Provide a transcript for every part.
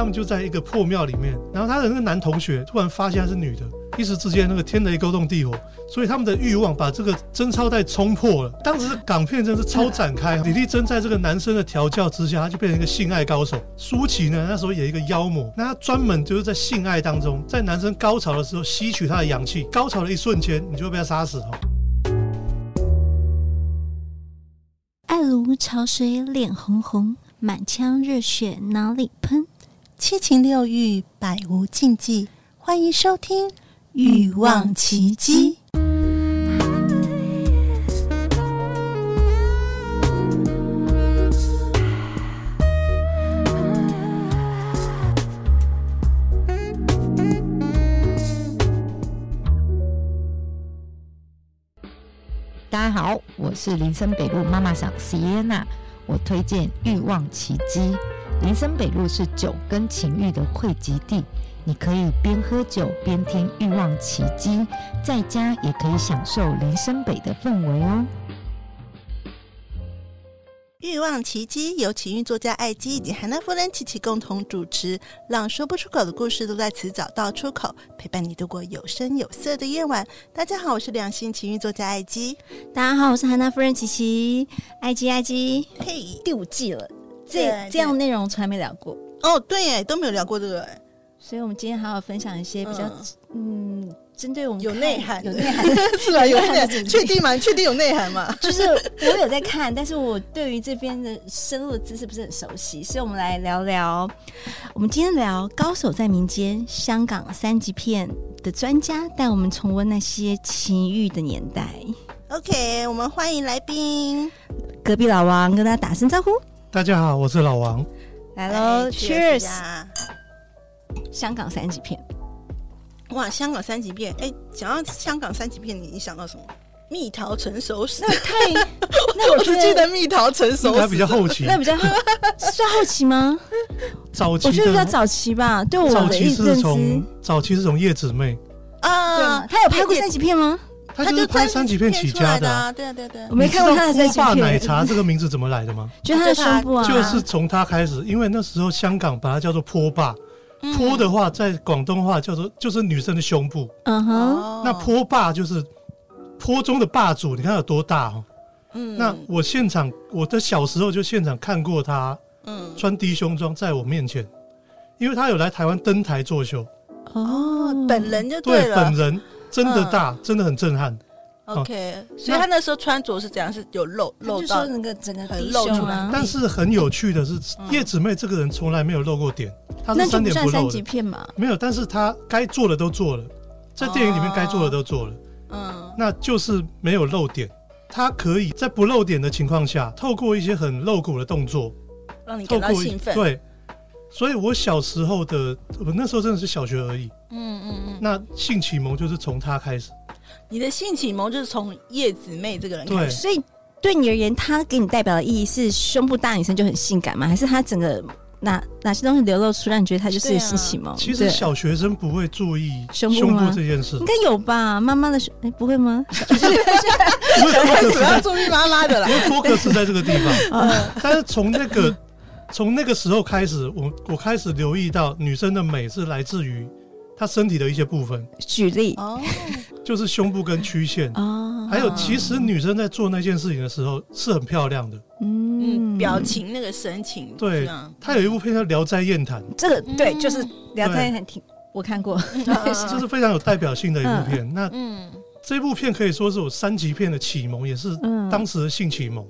他们就在一个破庙里面，然后他的那个男同学突然发现他是女的，一时之间那个天雷勾动地火，所以他们的欲望把这个贞操带冲破了。当时港片真是超展开，李丽珍在这个男生的调教之下，他就变成一个性爱高手。舒淇呢，那时候演一个妖魔，那他专门就是在性爱当中，在男生高潮的时候吸取他的阳气，高潮的一瞬间，你就会被他杀死哦。爱如潮水，脸红红，满腔热血哪里喷？七情六欲，百无禁忌。欢迎收听《欲望奇迹》。大家好，我是林森北路妈妈桑 Sienna，我推荐《欲望奇迹》。林森北路是酒跟情欲的汇集地，你可以边喝酒边听《欲望奇迹》，在家也可以享受林森北的氛围哦。欲望奇迹由情欲作家艾姬以及韩娜夫人琪琪共同主持，让说不出口的故事都在此找到出口，陪伴你度过有声有色的夜晚。大家好，我是良心情欲作家艾姬。大家好，我是韩娜夫人琪琪。艾姬，艾姬，嘿，第五季了，这这样内容从来没聊过哦，对耶，都没有聊过这个，所以我们今天好好分享一些比较嗯。嗯针对我们 有内涵，有内涵是吧？有内涵，确定吗？确定有内涵吗？就是我有在看，但是我对于这边的深入的知识不是很熟悉，所以我们来聊聊。我们今天聊《高手在民间》，香港三级片的专家带我们重温那些情欲的年代。OK，我们欢迎来宾，隔壁老王跟大家打声招呼。大家好，我是老王。来喽，Cheers！香港三级片。哇，香港三级片！哎，讲到香港三级片，你你想到什么？蜜桃成熟时，那太…… 那我只记得蜜桃成熟时，那比较后期，那比较后算后期吗？早期，我觉得比较早期吧。对我的意思，从早期是从叶子妹啊，他有拍过三级片吗？他就是拍三级片起家的。对对对，我没看过他的三级片。奶茶这个名字怎么来的吗？就他的胸部啊，就是从他开始，因为那时候香港把它叫做坡霸。坡的话，在广东话叫做就是女生的胸部。嗯哼，那坡霸就是坡中的霸主，你看有多大哦。嗯，那我现场，我的小时候就现场看过他，嗯，穿低胸装在我面前，因为他有来台湾登台作秀。哦，本人就对了，对，本人真的大，真的很震撼。OK，所以他那时候穿着是怎样？是有露露到那个整个很露出来。但是很有趣的是，叶子妹这个人从来没有露过点，她是三点不露的。没有，但是她该做的都做了，在电影里面该做的都做了。嗯，那就是没有露点。她可以在不露点的情况下，透过一些很露骨的动作，让你感到兴奋。对，所以我小时候的，我那时候真的是小学而已。嗯嗯嗯。那性启蒙就是从他开始。你的性启蒙就是从叶子妹这个人开始，所以对你而言，他给你代表的意义是胸部大女生就很性感吗？还是他整个哪哪些东西流露出让你觉得他就是性启蒙？其实小学生不会注意胸部这件事，应该有吧？妈妈的胸，哎，不会吗？不会，主要注意妈妈的啦。因为 focus 在这个地方，但是从那个从那个时候开始，我我开始留意到女生的美是来自于。她身体的一些部分，举例。哦，就是胸部跟曲线。哦，还有其实女生在做那件事情的时候是很漂亮的，嗯，表情那个神情，对，她有一部片叫《聊斋艳谈》，这个对，就是《聊斋艳谈》，挺我看过，就是非常有代表性的一部片。那嗯，这部片可以说是我三级片的启蒙，也是当时的性启蒙。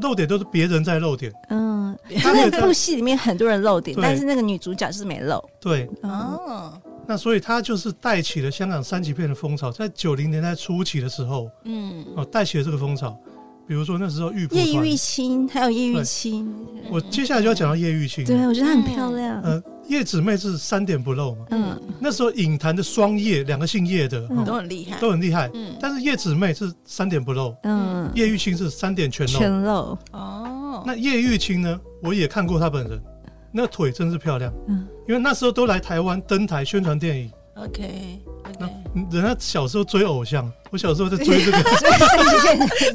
露点都是别人在露点，嗯，那部戏里面很多人露点，但是那个女主角就是没露，对，哦。那所以她就是带起了香港三级片的风潮，在九零年代初期的时候，嗯，哦，带起了这个风潮。比如说那时候玉叶玉卿，还有叶玉卿。我接下来就要讲到叶玉卿，对，我觉得她很漂亮。呃，叶姊妹是三点不露嘛，嗯，那时候影坛的双叶，两个姓叶的都很厉害，都很厉害。嗯，但是叶姊妹是三点不露，嗯，叶玉卿是三点全露，全露。哦，那叶玉卿呢？我也看过她本人。那腿真是漂亮，嗯，因为那时候都来台湾登台宣传电影，OK，那人家小时候追偶像，我小时候在追这个，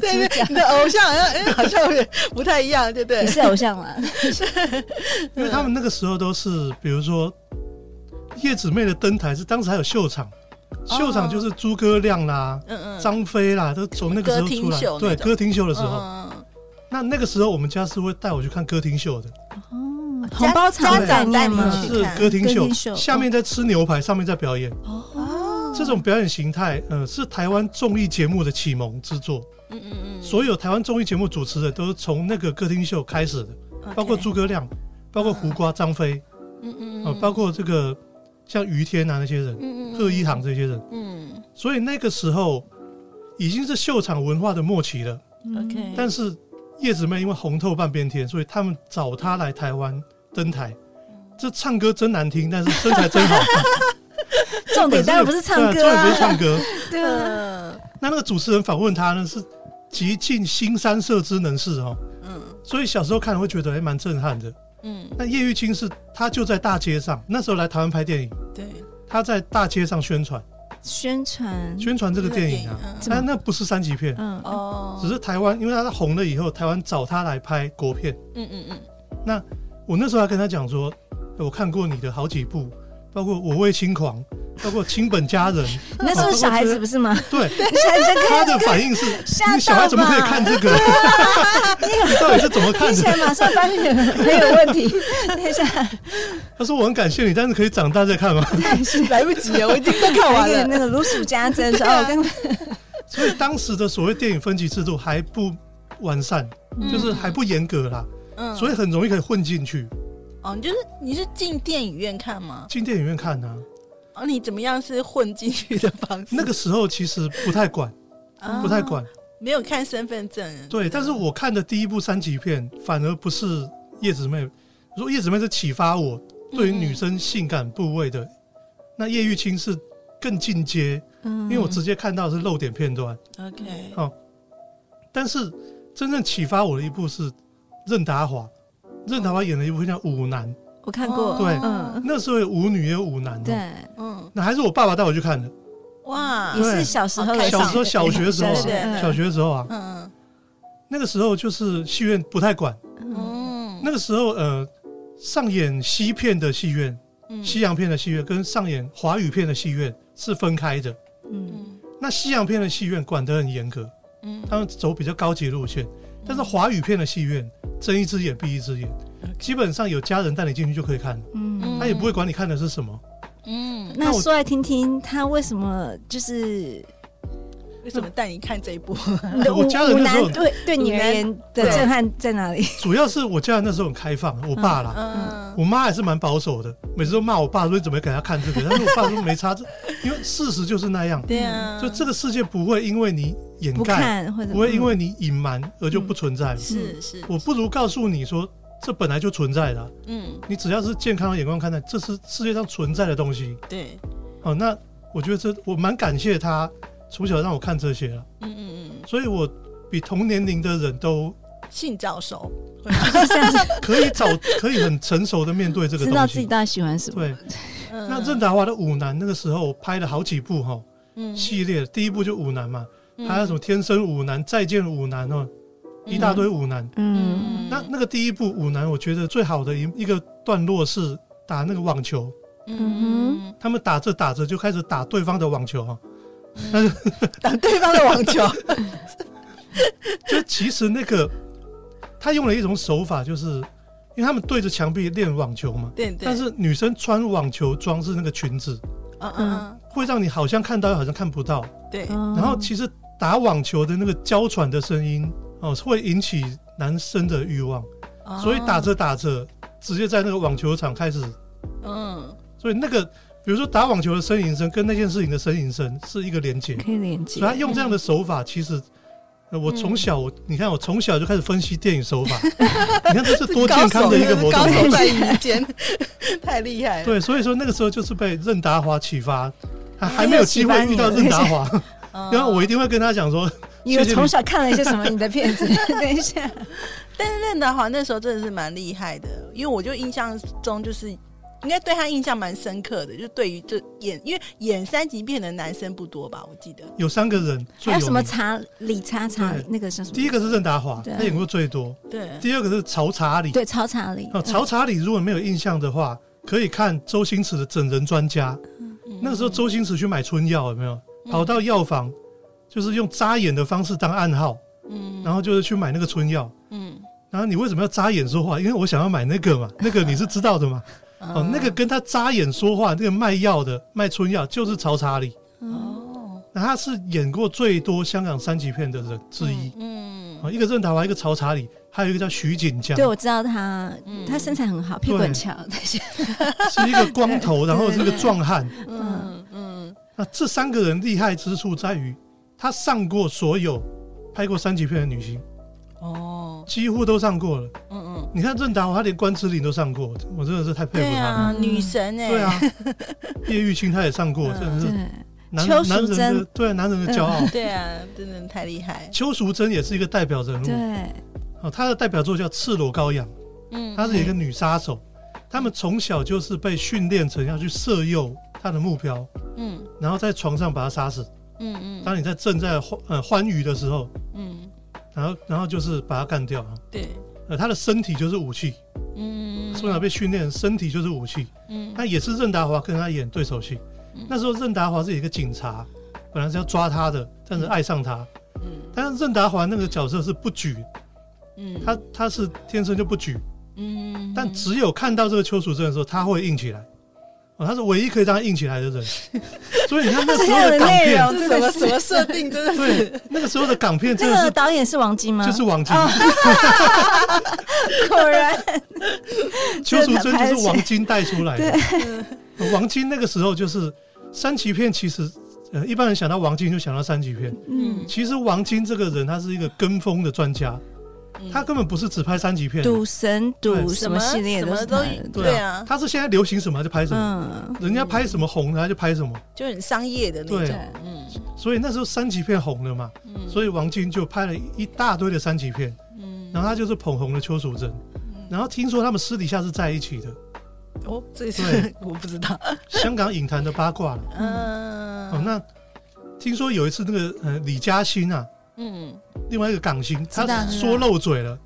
对 对，你的 偶像好像哎，好像有点不太一样，对不对。你？是偶像吗？因为他们那个时候都是，比如说叶子妹的登台是当时还有秀场，秀场就是诸葛亮啦、嗯嗯，张飞啦，都从那个时候出来。对，歌厅秀的时候，嗯那那个时候我们家是会带我去看歌厅秀的，哦，红包场的概家长带吗？是歌厅秀。下面在吃牛排，上面在表演。哦，这种表演形态，呃，是台湾综艺节目的启蒙之作。嗯嗯嗯，所有台湾综艺节目主持人都是从那个歌厅秀开始的，包括诸葛亮，包括胡瓜、张飞，嗯嗯呃，包括这个像于天啊那些人，嗯贺一航这些人。嗯所以那个时候已经是秀场文化的末期了。嗯 OK，但是叶子妹因为红透半边天，所以他们找她来台湾登台。这唱歌真难听，但是身材真好。重点当然不是唱歌对啊，重点不是啊，唱歌。对那那个主持人访问他呢，是极尽新三色之能事哦。嗯。所以小时候看了会觉得还蛮震撼的。嗯，那叶玉卿是他就在大街上，那时候来台湾拍电影，对，他在大街上宣传。宣传，宣传这个电影啊。嗯。但那不是三级片，嗯，哦，只是台湾，因为他红了以后，台湾找他来拍国片。嗯嗯嗯，那我那时候还跟他讲说，欸我看过你的好几部，包括《我为轻狂》，包括《亲本家人》。那时候小孩子不是吗？对，他的反应是：你小孩怎么可以看这个？你到底是怎么看的？听起来马上发现很有问题。等一下，他说：“我很感谢你，但是可以长大再看吗来不及了，我已经都看完了。那个如数家珍说哦，跟？”所以当时的所谓电影分级制度还不完善，就是还不严格啦，嗯所以很容易可以混进去，哦，你就是你是进电影院看吗？进电影院看啊。哦，你怎么样是混进去的方式？那个时候其实不太管，啊不太管。没有看身份证。对，但是我看的第一部三级片反而不是叶子妹，如果叶子妹是启发我对于女生性感部位的，那叶玉卿是更进阶，嗯因为我直接看到的是露点片段。OK，哦，但是真正启发我的一部是任达华，任达华演了一部叫《舞男》，我看过，对嗯，那时候有舞女也有舞男、哦，对，嗯，那还是我爸爸带我去看的，哇，也是小时候小时候小学的时候小学的时候啊，嗯。那个时候就是戏院不太管，嗯。嗯，那个时候呃，上演西片的戏院。嗯。西洋片的戏院跟上演华语片的戏院是分开的。嗯。嗯。那西洋片的戏院管得很严格，嗯。他们走比较高级路线。但是华语片的戏院睁一只眼闭一只眼，基本上有家人带你进去就可以看了，嗯，他也不会管你看的是什么。嗯，那说来听听，他为什么就是为什么带你看这一部？我家人舞那时候对对你而言的震撼在哪里？主要是我家人那时候很开放，我爸啦，嗯我妈还是蛮保守的，每次都骂我爸说你怎么给他看这个，但是我爸说没差，这因为事实就是那样，对啊，就这个世界不会因为你掩盖，看或者不会因为你隐瞒而就不存在。是是，我不如告诉你说，这本来就存在的啊、嗯，你只要是健康的眼光看待，这是世界上存在的东西。对，哦，那我觉得这我蛮感谢他从小让我看这些了，嗯嗯嗯，所以我比同年龄的人都性早熟，是这样子，可以早可以很成熟的面对这个东西。知道自己到底喜欢什么。对，嗯。那任达华的舞男那个时候拍了好几部哈、嗯。系列，第一部就舞男嘛，嗯。还有什么天生舞男、再见舞男哦，一大堆舞男。嗯，那那个第一部舞男，我觉得最好的一一个段落是打那个网球，嗯。他们打着打着就开始打对方的网球哈，嗯，打对方的网球，就其实那个他用了一种手法，就是因为他们对着墙壁练网球嘛，对对，但是女生穿网球装是那个裙子，嗯嗯会让你好像看到又好像看不到，对，然然后其实打网球的那个娇喘的声音哦，会引起男生的欲望，所以打着打着，直接在那个网球场开始，嗯。所以那个比如说打网球的呻吟声跟那件事情的呻吟声是一个连接，可以连接所以他用这样的手法，其实。呃我从小，我你看，我从小就开始分析电影手法，你看这是多健康的一个活动高手啊！在民间，太厉害了。对，所以说那个时候就是被任达华启发，还还没有机会遇到任达华，嗯，然后我一定会跟他讲说，你有从小看了一些什么？你的片子？等一下，但是任达华那时候真的是蛮厉害的，因为我就印象中就是应该对他印象蛮深刻的，就对于这演，因为演三级片的男生不多吧？我记得有三个人还有什么查理查查对那个是什么？第一个是任达华，他演过最多。对，第二个是曹查理，对，曹查理。哦，曹查理如果没有印象的话，可以看周星驰的《整人专家》。那个时候周星驰去买春药，有没有？跑到药房，就是用扎眼的方式当暗号，嗯然后就是去买那个春药。嗯，然后你为什么要扎眼说话？因为我想要买那个嘛，那个你是知道的嘛。哦，那个跟他扎眼说话，那个卖药的卖春药就是曹查理。哦，那他是演过最多香港三级片的人之一。嗯，啊，一个任达华，一个曹查理，还有一个叫徐锦江对，，我知道他，嗯他身材很好，屁股很翘。是一个光头，然后是个壮汉。嗯嗯那这三个人厉害之处在于，他上过所有拍过三级片的女星，哦，几乎都上过了。嗯嗯，你看任达华，他连关之琳都上过，我真的是太佩服他对啊，了。女神哎，对啊，叶玉卿他也上过，真的是，男男人的对男人的骄傲。对啊，真的太厉害，邱淑贞也是一个代表人物。对，哦，她的代表作叫《赤裸羔羊》，嗯。她是一个女杀手。他们从小就是被训练成要去色诱她的目标，嗯。然后在床上把她杀死。嗯嗯。当你在正在欢呃欢愉的时候，嗯，然后然后就是把他干掉。对，呃，他的身体就是武器，嗯，从小被训练，身体就是武器。嗯。他也是任达华跟他演对手戏。那时候任达华是一个警察，本来是要抓他的，但是爱上他。嗯。但是任达华那个角色是不举，嗯，他他是天生就不举，嗯，但只有看到这个邱淑贞的时候，他会硬起来。哦，他是唯一可以让他硬起来的人。所以你看那时候的港片，这是什么什么设定？真的是对，那个时候的港片真的是个导演是王晶吗？就是王晶，果然，邱淑贞就是王晶带出来的。呃王晶那个时候就是三级片，其实呃一般人想到王晶就想到三级片。嗯，其实王晶这个人，他是一个跟风的专家，他根本不是只拍三级片，赌神赌什么系列都是什么都对啊，他是现在流行什么就拍什么，嗯，人家拍什么红的他就拍什么，就很商业的那种，嗯。所以那时候三级片红了嘛，嗯。所以王晶就拍了一大堆的三级片，嗯，然后他就是捧红了邱淑贞，然后听说他们私底下是在一起的，哦，这对。是 我不知道，香港影坛的八卦了。嗯。哦，那听说有一次那个呃李嘉欣啊，嗯。另外一个港星，他说漏嘴了，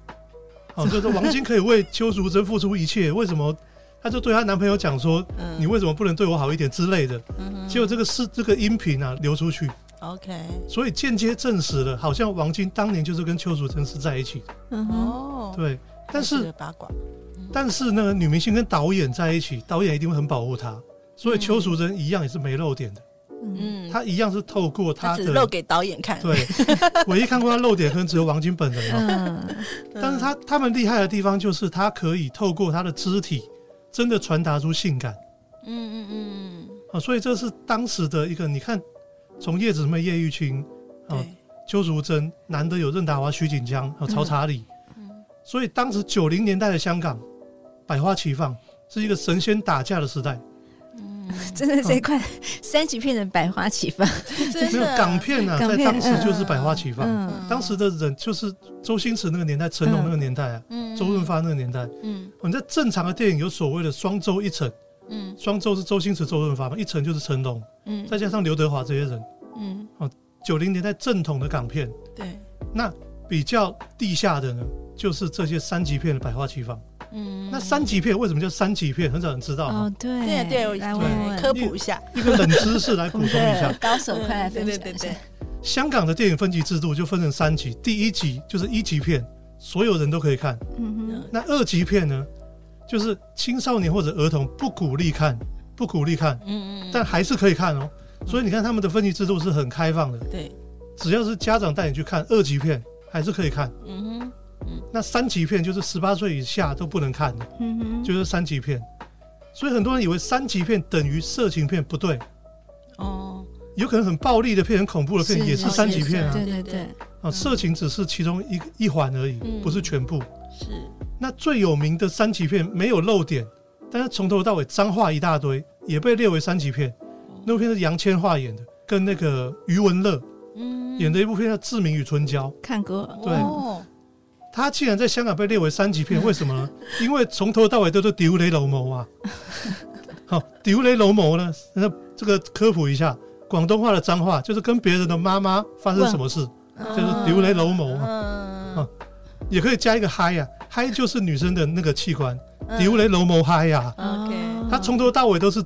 哦，就是王晶可以为邱淑贞付出一切，为什么？她就对她男朋友讲说，嗯你为什么不能对我好一点之类的。嗯结果这个是这个音频啊流出去，，OK，所以间接证实了，好像王晶当年就是跟邱淑贞是在一起。的。嗯哼，哦，对，但这是八卦，但是那个女明星跟导演在一起，导演一定会很保护她，所以邱淑贞一样也是没漏点的，嗯，他一样是透过他的他只露给导演看，对，唯一看过他露点可能只有王晶本人了。嗯，但是他他们厉害的地方就是他可以透过他的肢体，真的传达出性感。嗯嗯嗯啊，所以这是当时的一个，你看，从叶子妹、叶玉卿嗯，啊、邱淑贞，男的有任达华、徐锦江、还有曹查理，所以当时九零年代的香港百花齐放，是一个神仙打架的时代。真的这一块三级片的百花齐放，没有港片啊，在港片当时就是百花齐放。嗯当时的人就是周星驰那个年代、成龙那个年代啊，嗯周润发那个年代。嗯你在正常的电影有所谓的双周一成。嗯双周是周星驰、周润发嘛，一成就是成龙，嗯再加上刘德华这些人。嗯，九零年代正统的港片，对，那比较地下的呢，就是这些三级片的百花齐放。嗯，那三级片为什么叫三级片？很少人知道。哦，对对对，我来问问科普一下，一个冷知识来补充一下，高手快来分对对享一下对，香港的电影分级制度就分成三级，第一级就是一级片，所有人都可以看。嗯哼，那二级片呢，就是青少年或者儿童不鼓励看，不鼓励看，嗯嗯，但还是可以看哦。所以你看他们的分级制度是很开放的。对，只要是家长带你去看二级片，还是可以看。嗯哼，那三级片就是十八岁以下都不能看的，嗯哼，就是三级片。所以很多人以为三级片等于色情片，不对，哦，有可能很暴力的片、很恐怖的片是也是三级片啊。对对对，啊，色情只是其中一一环而已，嗯不是全部。是，那最有名的三级片没有漏点，但是从头到尾脏话一大堆，也被列为三级片。那部片是杨千嬅演的，跟那个余文乐嗯，演的一部片叫《志明与春娇》。看过，对哦他既然在香港被列为三级片，为什么呢？因为从头到尾都是丢雷楼谋啊。好，丢雷楼谋呢？那这个科普一下，广东话的脏话就是跟别人的妈妈发生什么事，就是丢雷楼谋啊。也可以加一个嗨呀，嗨就是女生的那个器官，丢雷楼谋嗨呀。OK，他从头到尾都是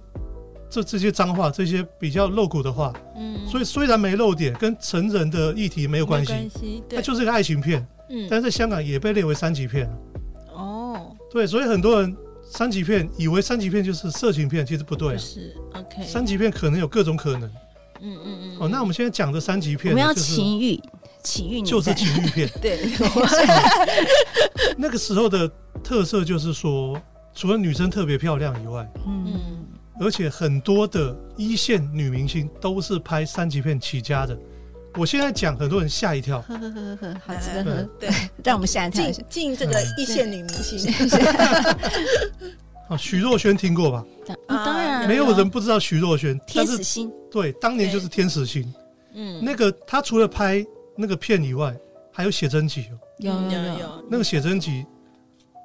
这这些脏话，这些比较露骨的话。嗯，所以虽然没露点，跟成人的议题没有关系，它就是一个爱情片。嗯，但是在香港也被列为三级片。哦，对，所以很多人三级片以为三级片就是色情片，其实不对。是 OK，三级片可能有各种可能。嗯嗯嗯。哦，那我们现在讲的三级片，我们要情欲，情欲就是情欲片。对。那个时候的特色就是说，除了女生特别漂亮以外，嗯，而且很多的一线女明星都是拍三级片起家的。我现在讲，很多人吓一跳。呵呵呵呵，好值得喝。对，让我们吓一跳。进进这个一线女明星。好，徐若瑄听过吧？当然，没有人不知道徐若瑄。天使心。对，当年就是天使心。嗯，那个她除了拍那个片以外，还有写真集。有有有。那个写真集，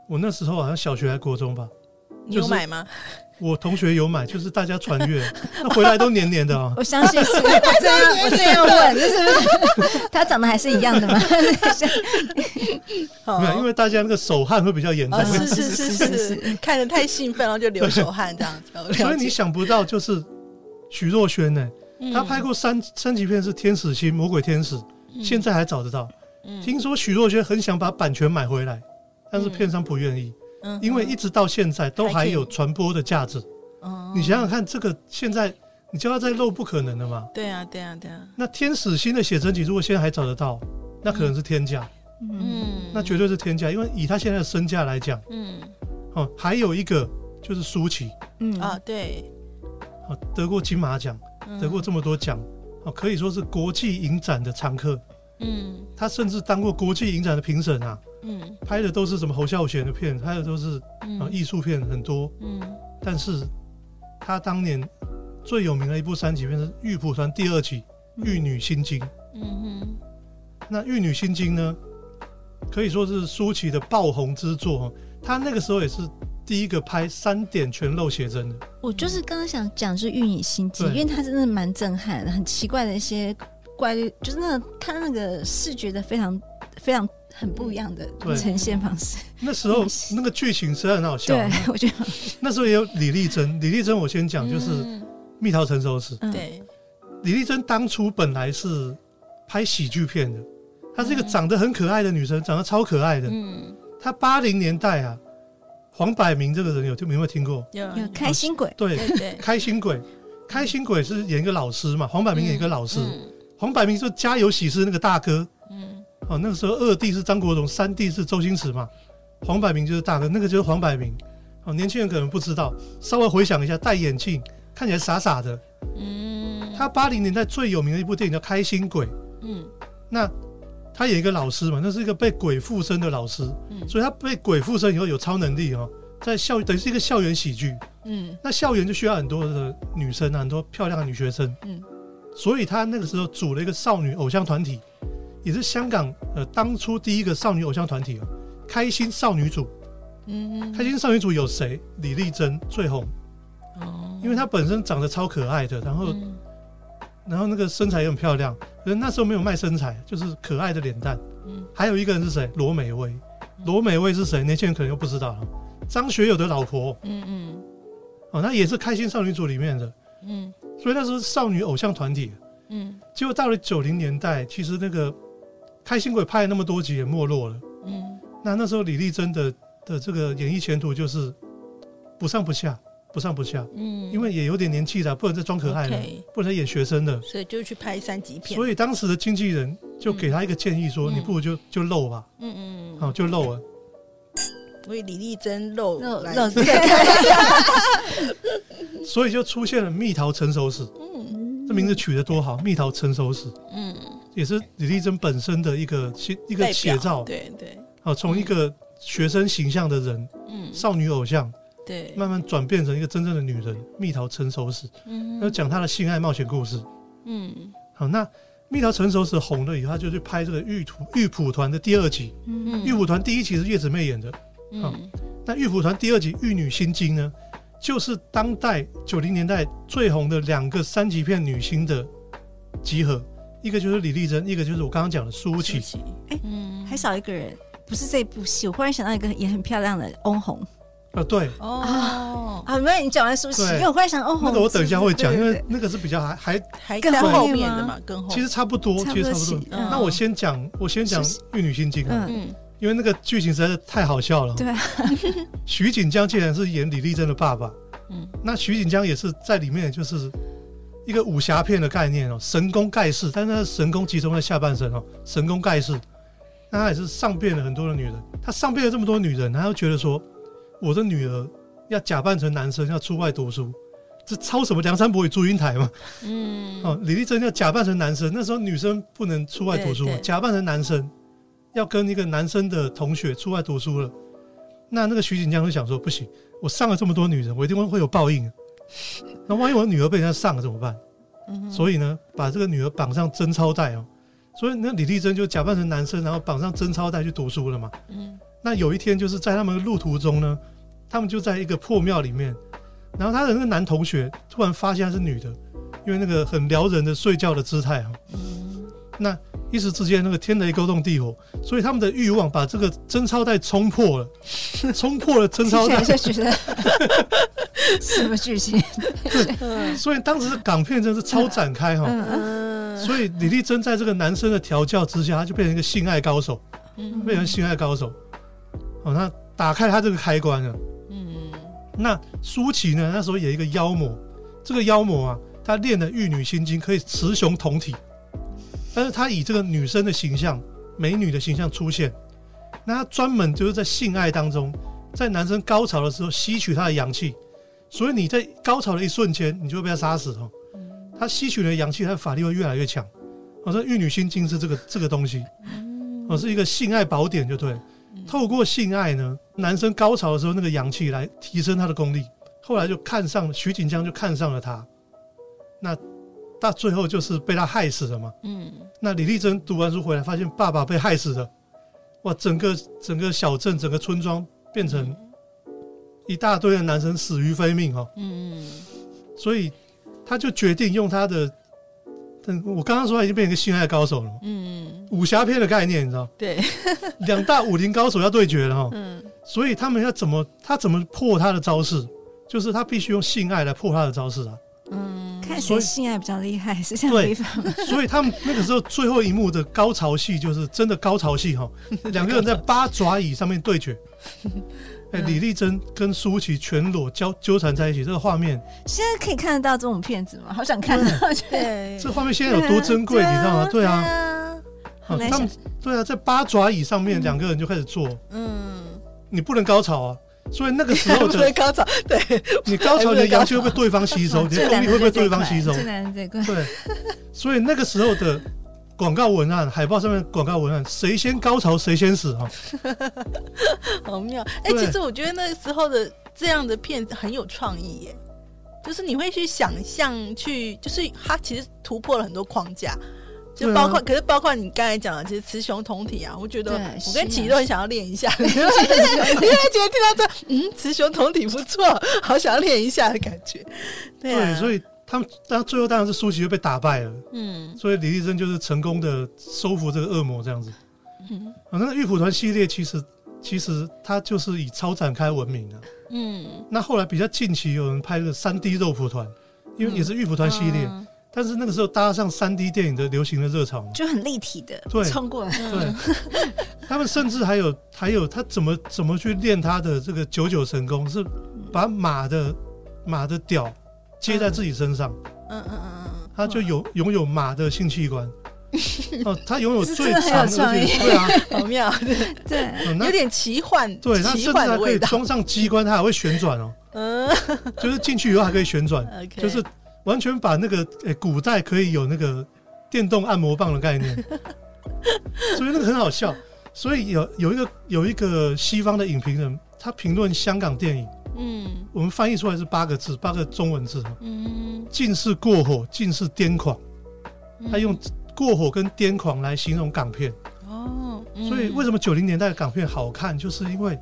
我那时候好像小学还国中吧。你有买吗？我同学有买，就是大家传阅，那回来都黏黏的啊。我相信是，我这样我这样问，就是他长得还是一样的吗？没有，因为大家那个手汗会比较严重。是是是是是，看得太兴奋，然后就流手汗这样子。所以你想不到，就是徐若瑄呢，她拍过三三级片是《天使心》《魔鬼天使》，现在还找得到。听说徐若瑄很想把版权买回来，但是片商不愿意。因为一直到现在都还有传播的价值。你想想看，这个现在你叫他再露不可能的嘛？对啊，对啊，对啊。那天使星的写真集如果现在还找得到，那可能是天价。嗯，那绝对是天价，因为以他现在的身价来讲，嗯，哦，还有一个就是舒淇，嗯啊，对，哦，得过金马奖，得过这么多奖，哦，可以说是国际影展的常客。嗯，他甚至当过国际影展的评审啊。嗯，拍的都是什么侯孝贤的片，拍的都是啊艺术片很多。嗯，但是他当年最有名的一部三级片是《玉蒲团》第二集《玉女心经》。嗯哼，那《玉女心经》呢，可以说是舒淇的爆红之作。他那个时候也是第一个拍三点全露写真的。我就是刚刚想讲是《玉女心经》，因为他真的蛮震撼的，很奇怪的一些怪，就是那个他那个视觉的非常非常。很不一样的呈现方式。那时候那个剧情实在很好笑。对，我觉得那时候也有李丽珍。李丽珍，我先讲，就是《蜜桃成熟时》。对，李丽珍当初本来是拍喜剧片的，她是一个长得很可爱的女生，长得超可爱的。嗯。她八零年代啊，黄百鸣这个人有听有没有听过？有。有开心鬼。对对，开心鬼，开心鬼是演一个老师嘛？黄百鸣演一个老师。黄百鸣是《家有喜事》那个大哥。哦，那个时候二弟是张国荣，三弟是周星驰嘛，黄百鸣就是大哥，那个就是黄百鸣。哦，年轻人可能不知道，稍微回想一下，戴眼镜，看起来傻傻的。嗯。他八零年代最有名的一部电影叫《开心鬼》。嗯。那他演一个老师嘛，那是一个被鬼附身的老师。嗯。所以他被鬼附身以后有超能力哦，在校等于是一个校园喜剧。嗯。那校园就需要很多的女生啊，很多漂亮的女学生。嗯。所以他那个时候组了一个少女偶像团体。也是香港呃当初第一个少女偶像团体哦，开心少女组。嗯嗯，开心少女组有谁？李丽珍最红。哦。因为她本身长得超可爱的，然后，然后那个身材也很漂亮。可是那时候没有卖身材，就是可爱的脸蛋。嗯。还有一个人是谁？罗美薇。罗美薇是谁？年轻人可能又不知道了。张学友的老婆。嗯嗯。哦，那也是开心少女组里面的。嗯。所以那时候少女偶像团体。嗯。结果到了九零年代，其实那个。开心鬼拍了那么多集也没落了，嗯，那那时候李丽珍的的这个演艺前途就是不上不下，不上不下，嗯，因为也有点年纪了，不能再装可爱了，Okay. 不能再演学生的，所以就去拍三级片。所以当时的经纪人就给他一个建议说：“嗯、你不如就就露吧，嗯嗯，好就露了。”所以李丽珍露露露，所以就出现了《蜜桃成熟史》，嗯，这名字取得多好，《蜜桃成熟史》，嗯。也是李丽珍本身的一个写一个写照，对对。好，从一个学生形象的人，嗯，少女偶像，对，慢慢转变成一个真正的女人。蜜桃成熟时，嗯，要讲她的性爱冒险故事，嗯。好，那《蜜桃成熟时红了以后，她就去拍这个玉图玉蒲团的第二集。嗯。玉蒲团第一集是叶子妹演的，嗯。那玉蒲团第二集《玉女心经》呢，就是当代九零年代最红的两个三级片女星的集合，一个就是李丽珍，一个就是我刚刚讲的舒淇。哎。嗯，还少一个人，不是这部戏。我忽然想到一个也很漂亮的翁虹。啊，对，哦，啊，没有你讲完舒淇，因为我忽然想翁虹，那个我等一下会讲，因为那个是比较还还还更后后面的嘛，更后其实差不多，其实差不多。嗯。那我先讲，我先讲《玉女心经》啊，嗯，嗯因为那个剧情实在是太好笑了。对。啊，徐锦江竟然是演李丽珍的爸爸，嗯。那徐锦江也是在里面就是一个武侠片的概念哦，神功盖世，但是神功集中在下半身哦，神功盖世。那他也是上遍了很多的女人，他上遍了这么多女人，他又觉得说，我的女儿要假扮成男生要出外读书，这抄什么梁山伯与祝英台嘛？嗯哦，李丽珍要假扮成男生，那时候女生不能出外读书嘛对，对假扮成男生，要跟一个男生的同学出外读书了。那那个徐锦江就想说，不行，我上了这么多女人，我一定会会有报应。那万一我女儿被人家上了怎么办？嗯所以呢，把这个女儿绑上贞操带哦。所以那李丽珍就假扮成男生，然后绑上贞操带去读书了嘛。嗯那有一天，就是在他们的路途中呢，他们就在一个破庙里面，然后他的那个男同学突然发现他是女的，因为那个很撩人的睡觉的姿态啊。嗯那一时之间，那个天雷勾动地火，所以他们的欲望把这个贞操带冲破了，冲破了贞操带 什么剧情？对所以当时的港片真是超展开哈。嗯嗯所以李丽珍在这个男生的调教之下，他就变成一个性爱高手，嗯变成性爱高手。哦，那打开他这个开关了。嗯那舒淇呢？那时候有一个妖魔，这个妖魔啊，他练的玉女心经可以雌雄同体，但是他以这个女生的形象、美女的形象出现，那他专门就是在性爱当中，在男生高潮的时候吸取他的阳气，所以你在高潮的一瞬间，你就会被他杀死哦。他吸取了阳气，他的法力会越来越强。哦，这玉女心经是这个这个东西，哦，是一个性爱宝典，就对了。透过性爱呢，男生高潮的时候那个阳气来提升他的功力，后来就看上徐锦江，就看上了他，那到最后就是被他害死了嘛。嗯。那李丽珍读完书回来，发现爸爸被害死了，哇，整个整个小镇、整个村庄变成一大堆的男生死于非命哦，嗯所以他就决定用他的，嗯，我刚刚说他已经变成一个性爱高手了，嗯，武侠片的概念，你知道，对，两大武林高手要对决了哈。嗯。所以他们要怎么他怎么破他的招式，就是他必须用性爱来破他的招式啊。嗯，看谁性爱比较厉害，是这样方。所以他们那个时候最后一幕的高潮戏就是真的高潮戏哈，两个人在八爪椅上面对决。哎、李丽珍跟舒淇全裸交纠缠在一起，这个画面，现在可以看得到这种片子吗？好想看到，这画面现在有多珍贵，你知道吗？对啊，啊，啊。很难他们对啊，在八爪椅上面两个人就开始做，嗯，你不能高潮啊，所以那个时候就 高潮，对，你高潮，你的阳气会被对方吸收，你的最功力会被对方吸收。对，所以那个时候的广告文案、海报上面广告文案，谁先高潮谁先死啊！好妙。哎、对其实我觉得那个时候的这样的片子很有创意耶，就是你会去想象，去就是它其实突破了很多框架。就包括，啊可是包括你刚才讲的，其实雌雄同体啊，我觉得我跟是啊。琪都很想要练一下，因为觉得听到这，嗯，雌雄同体不错，好想要练一下的感觉。对所以他们，但最后当然是舒淇就被打败了，嗯。所以李丽珍就是成功的收服这个恶魔这样子。嗯啊，那个玉蒲团系列其实其实它就是以超展开闻名的、嗯，那后来比较近期有人拍了三 D 肉蒲团，因为也是玉蒲团系列，嗯但是那个时候搭上三 D 电影的流行的热潮嘛，就很立体的对冲过来，对，他们甚至还有还有他怎么怎么去练他的这个九九神功，是把马的马的屌接在自己身上，嗯嗯嗯嗯他就有拥有马的性器官。哦，他拥有最这真的很有长创意。而且对啊，嗯，好妙，对，嗯那有点奇幻，对他奇甚至还可以。装上机关，它还会旋转哦，嗯。就是进去以后还可以旋转，，OK，就是完全把那个诶、古代可以有那个电动按摩棒的概念，所以那个很好笑。所以有有一个有一个西方的影评人，他评论香港电影，嗯我们翻译出来是八个字，八个中文字哈：嗯，尽是过火，尽是癫狂。他用过火跟癫狂来形容港片。哦，嗯所以为什么九零年代的港片好看，就是因为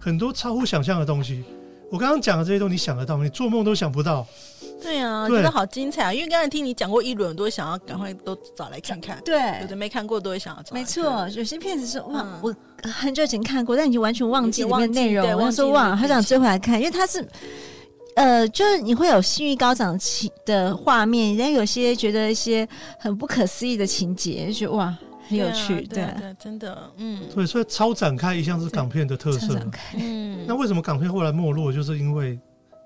很多超乎想象的东西。我刚刚讲的这些东西，你想得到吗，你做梦都想不到。对啊，对觉得好精彩啊！因为刚才听你讲过一轮，我都想要赶快都找来看看。对有的没看过都会想要找没。错，有些片子是哇，嗯我很久以前看过，但已经完全忘记里面的内容。对我说哇，好想追回来看，因为它是。呃，就是你会有性欲高涨的情的画面，然后有些觉得一些很不可思议的情节，就觉得哇，很有趣，对啊对啊，真的，嗯对，所以超展开一向是港片的特色。展开嗯那为什么港片后来没落？就是因为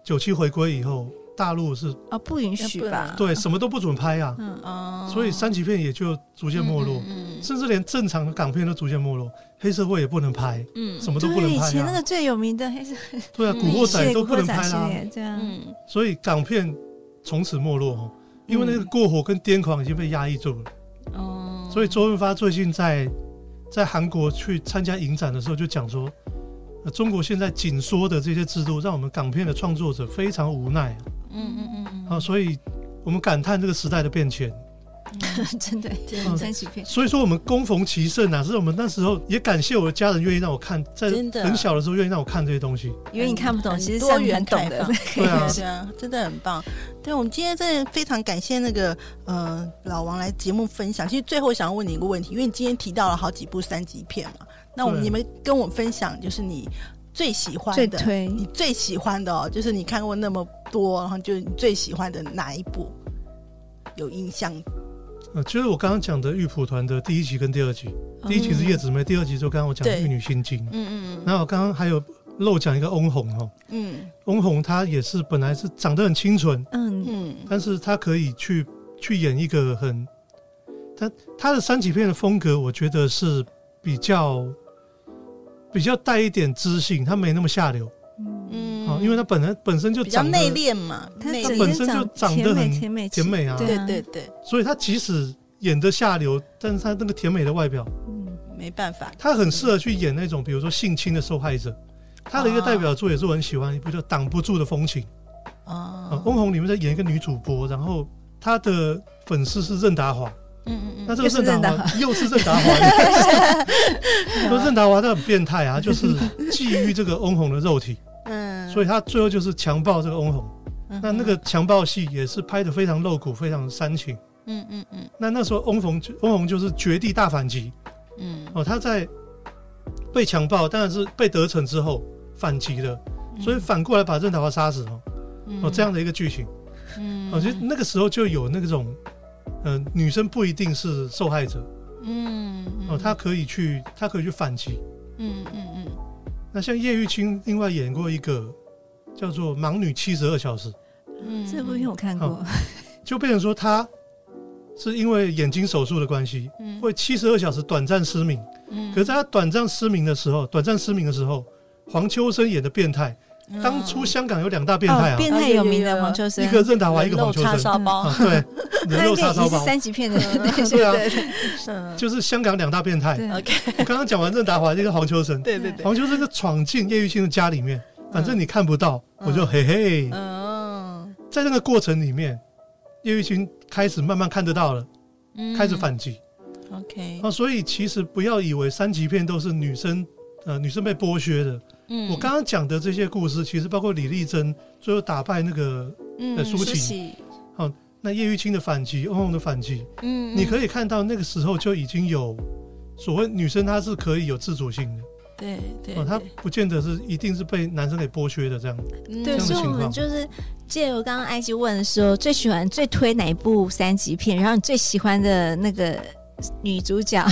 九七回归以后，大陆是哦，不允许吧？对什么都不准拍啊，嗯，哦。所以三级片也就逐渐没落，嗯甚至连正常的港片都逐渐没落，黑社会也不能拍，嗯。什么都不，能拍啊。以前那个。最有名的黑社会对啊，嗯古惑仔都不能拍啦，古惑仔系列，对啊，嗯。所以港片从此没落哦，因为那个过火跟癫狂已经被压抑住了。哦，所以周润发最近在在韩国去参加影展的时候，就讲说，呃，中国现在紧缩的这些制度，让我们港片的创作者非常无奈嗯嗯嗯嗯啊，所以我们感叹这个时代的变迁。真的真的三级片，所以说我们恭逢其盛啊，是我们那时候也感谢我的家人愿意让我看，在很小的时候愿意让我看这些东西。因为你看不懂，其实多元很懂的 对啊对啊，真的很棒。对，我们今天真的非常感谢那个呃老王来节目分享。其实最后想要问你一个问题，因为你今天提到了好几部三级片嘛，那我们你们跟我分享，就是你最喜欢的，你最喜欢的哦，就是你看过那么多，然后就你最喜欢的哪一部有印象？呃，就是我刚刚讲的玉蒲团的第一集跟第二集，第一集是叶子梅，第二集就刚刚我讲的玉女心经。嗯嗯然后我刚刚还有漏讲一个翁虹哦，嗯。翁虹她也是本来是长得很清纯。嗯，嗯。但是她可以去去演一个很，她她的三级片的风格，我觉得是比较比较带一点知性，他没那么下流。嗯。啊，因为他本来本身就长得比较内敛嘛，内敛。他本身就长得很甜美甜美啊。对对啊。对对，所以他即使演的下流，但是他那个甜美的外表，嗯没办法，他很适合去演那种比如说性侵的受害者。他的一个代表作也是我很喜欢一部叫《挡不住的风情》啊，哦，翁虹里面在演一个女主播，然后她的粉丝是任达华。嗯嗯那这个是任达华又是任达华，说任达华他很变态啊，就是 觊觎这个翁虹的肉体，嗯，所以他最后就是强暴这个翁虹。嗯那那个强暴戏也是拍的非常露骨，非常煽情。嗯嗯嗯。那那时候翁虹翁虹就是绝地大反击。嗯。哦，他在被强暴，当然是被得逞之后反击的，所以反过来把任达华杀死了。哦这样的一个剧情。嗯。我觉得那个时候就有那种，呃，女生不一定是受害者。嗯哦，她可以去，她可以去反击。嗯嗯嗯那像叶玉卿另外演过一个叫做《盲女七十二小时》，嗯这部片我看过好，就变成说她是因为眼睛手术的关系，嗯会七十二小时短暂失明。嗯可是在她短暂失明的时候，短暂失明的时候，黄秋生演的变态。当初香港有两大变态哦，啊，变态有名的黄秋生，一个任达华，一个黄秋叉生。烧包。啊，，对，人肉叉烧包。三级片的，对啊，嗯。就是香港两大变态。对。OK 我刚刚讲完任达华，这个黄秋生，对对对，黄秋生就闯进叶玉卿的家里面，反正你看不到，嗯。我就嘿嘿。嗯在那个过程里面，叶玉卿开始慢慢看得到了，嗯。开始反击。OK 啊。所以其实不要以为三级片都是女生，呃，女生被剥削的。嗯。我刚刚讲的这些故事，其实包括李丽珍最后打败那个嗯呃舒淇淇那叶玉卿的反击，翁虹的反击，嗯你可以看到那个时候就已经有所谓女生她是可以有自主性的。对对哦，她不见得是一定是被男生给剥削的这样。对，所以我们就是借由刚刚埃及问的时候，最喜欢、最推哪一部三级片？然后你最喜欢的那个女主角，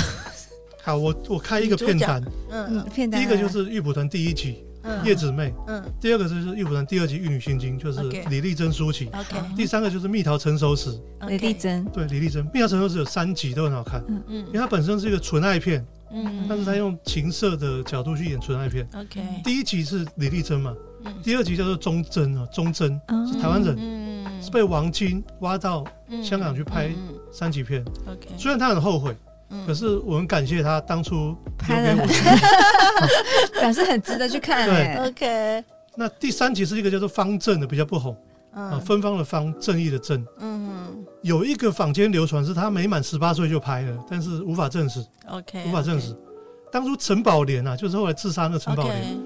好，我我开一个片单，嗯，嗯片单。第一个就是玉蒲团第一集嗯。叶子妹，嗯第二个就是玉蒲团第二集玉女心经，就是李丽珍、舒淇。OK 第三个就是蜜桃成熟时，李丽珍，对李丽珍，蜜桃成熟时有三集都很好看，嗯嗯。因为它本身是一个纯爱片，嗯。但是它用情色的角度去演纯爱片。OK 第一集是李丽珍嘛，嗯。第二集叫做忠贞啊，忠贞哦。是台湾人，嗯。是被王晶挖到香港去拍嗯三级片。OK 虽然他很后悔，嗯可是我很感谢他当初留拍了给我的。表示很值得去看对哎。OK 那第三集是一个叫做方正的，比较不红啊，嗯芬芳的芳，正义的正。嗯有一个坊间流传是他没满十八岁就拍了，但是无法证实。OK，无法证实。当初陈宝莲啊，就是后来自杀那个陈宝莲，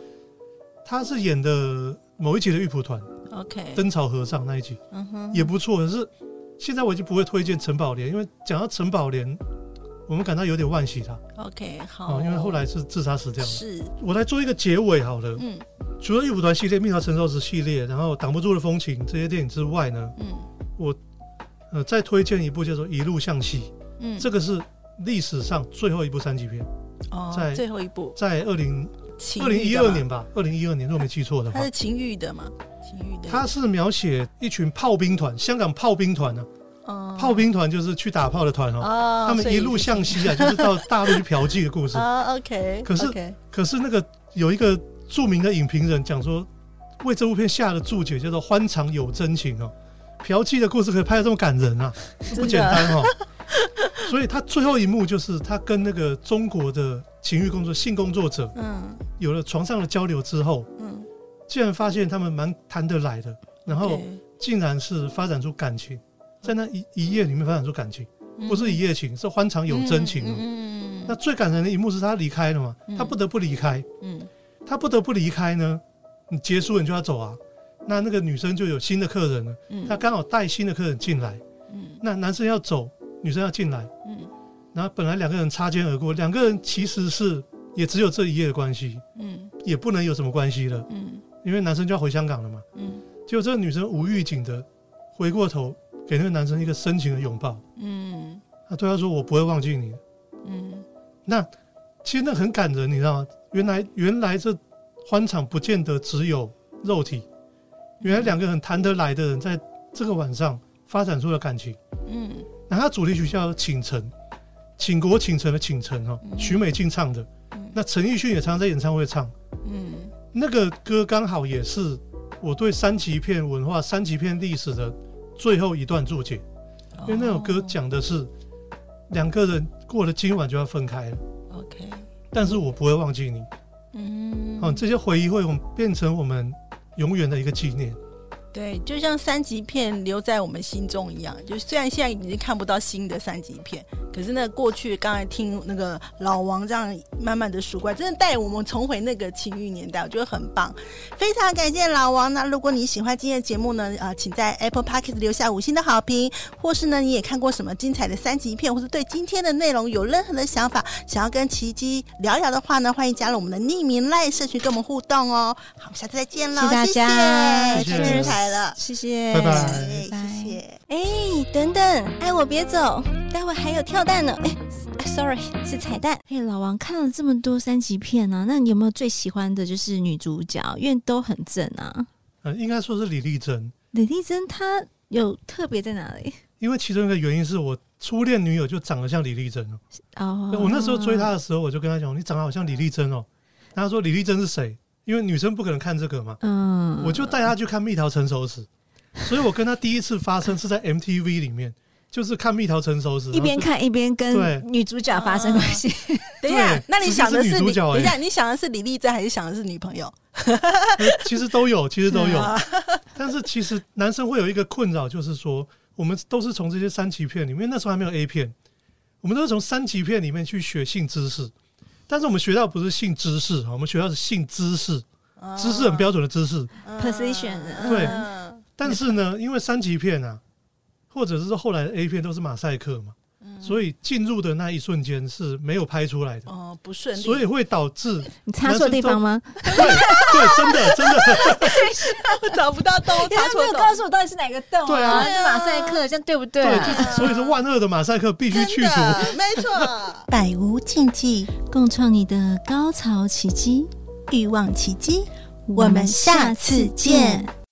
他是演的某一集的玉蒲团。OK，灯草和尚那一集，嗯哼，也不错。可是现在我已经不会推荐陈宝莲，因为讲到陈宝莲，我们感到有点惋惜他。OK，好，因为后来是自杀死掉了。是，我来做一个结尾好了。嗯，除了玉蒲团系列、蜜桃成熟时系列，然后挡不住的风情这些电影之外呢，嗯，我呃再推荐一部叫做《一路向西》。嗯，这个是历史上最后一部三级片。哦，在最后一部，在二零二零一二年吧，二零一二年，如果没记错的话。它是情欲的嘛？情欲的。它是描写一群炮兵团，香港炮兵团呢。哦。炮兵团就是去打炮的团哦。他们一路向西啊，就是到大陆去嫖妓的故事。啊，OK。可是，可是那个有一个著名的影评人讲说，为这部片下的注解叫做“欢场有真情”哦。嫖妓的故事可以拍的这么感人啊，不简单哦。所以他最后一幕就是他跟那个中国的情欲工作性工作者，嗯，有了床上的交流之后，嗯，竟然发现他们蛮谈得来的，然后竟然是发展出感情，在那一一夜里面发展出感情，不是一夜情，是欢场有真情。嗯，那最感人的一幕是他离开了嘛，他不得不离开，嗯，他不得不离开呢，你结束了你就要走啊，那那个女生就有新的客人了，嗯，他刚好带新的客人进来，嗯，那男生要走。女生要进来，嗯，然后本来两个人擦肩而过，两个人其实是也只有这一夜的关系，嗯，也不能有什么关系了，嗯，因为男生就要回香港了嘛，嗯，结果这个女生无预警的回过头给那个男生一个深情的拥抱，嗯，他对他说：“我不会忘记你。”嗯，那其实那很感人，你知道吗？原来原来这欢场不见得只有肉体，原来两个很谈得来的人在这个晚上发展出了感情，嗯。那他主题曲叫《倾城》，倾国倾城的倾城哦，许美静唱的。那陈奕迅也常常在演唱会唱。嗯，那个歌刚好也是我对三级片文化、三级片历史的最后一段注解，因为那首歌讲的是两个人过了今晚就要分开了。OK，但是我不会忘记你。嗯，哦，这些回忆会变成我们永远的一个纪念。对，就像三级片留在我们心中一样。就虽然现在已经看不到新的三级片，可是那过去刚才听那个老王这样慢慢的数过来，真的带我们重回那个情欲年代，我觉得很棒。非常感谢老王。那如果你喜欢今天的节目呢，呃，请在 Apple Podcast 留下五星的好评，或是呢你也看过什么精彩的三级片，或是对今天的内容有任何的想法，想要跟奇迹聊聊的话呢，欢迎加入我们的匿名 LINE 社群跟我们互动哦。好，下次再见喽，谢谢大家，谢谢，太精彩。了，谢谢，拜拜，谢谢。哎，等等，哎我别走，待会还有跳蛋呢。哎，sorry，是彩蛋。哎，老王看了这么多三级片啊，那你有没有最喜欢的就是女主角？因为都很正啊。呃，应该说是李丽珍。李丽珍她有特别在哪里？因为其中一个原因是我初恋女友就长得像李丽珍哦。哦。我那时候追她的时候，我就跟她讲：“你长得好像李丽珍哦。”她说：“李丽珍是谁？”因为女生不可能看这个嘛，嗯，我就带她去看《蜜桃成熟时》，所以我跟她第一次发生是在 MTV 里面，就是看《蜜桃成熟时》，一边看一边跟女主角发生关系。等一下，那你想的是女主角？等一下，你想的是李丽珍还是想的是女朋友？其实都有，其实都有。但是其实男生会有一个困扰，就是说我们都是从这些三级片里面，那时候还没有 A 片，我们都是从三级片里面去学性知识。但是我们学到不是性知识，我们学到是性知识，知识很标准的知识，position。对，但是呢，因为三级片啊，或者是说后来的 A 片都是马赛克嘛。所以进入的那一瞬间是没有拍出来的哦，不顺利，所以会导致你插错地方吗？对对，真的真的，我找不到洞，插错洞，没有告诉我到底是哪个洞。对啊，是马赛克，这样对不对？对，所以说万恶的马赛克必须去除，没错，百无禁忌，共创你的高潮奇迹，欲望奇迹，我们下次见。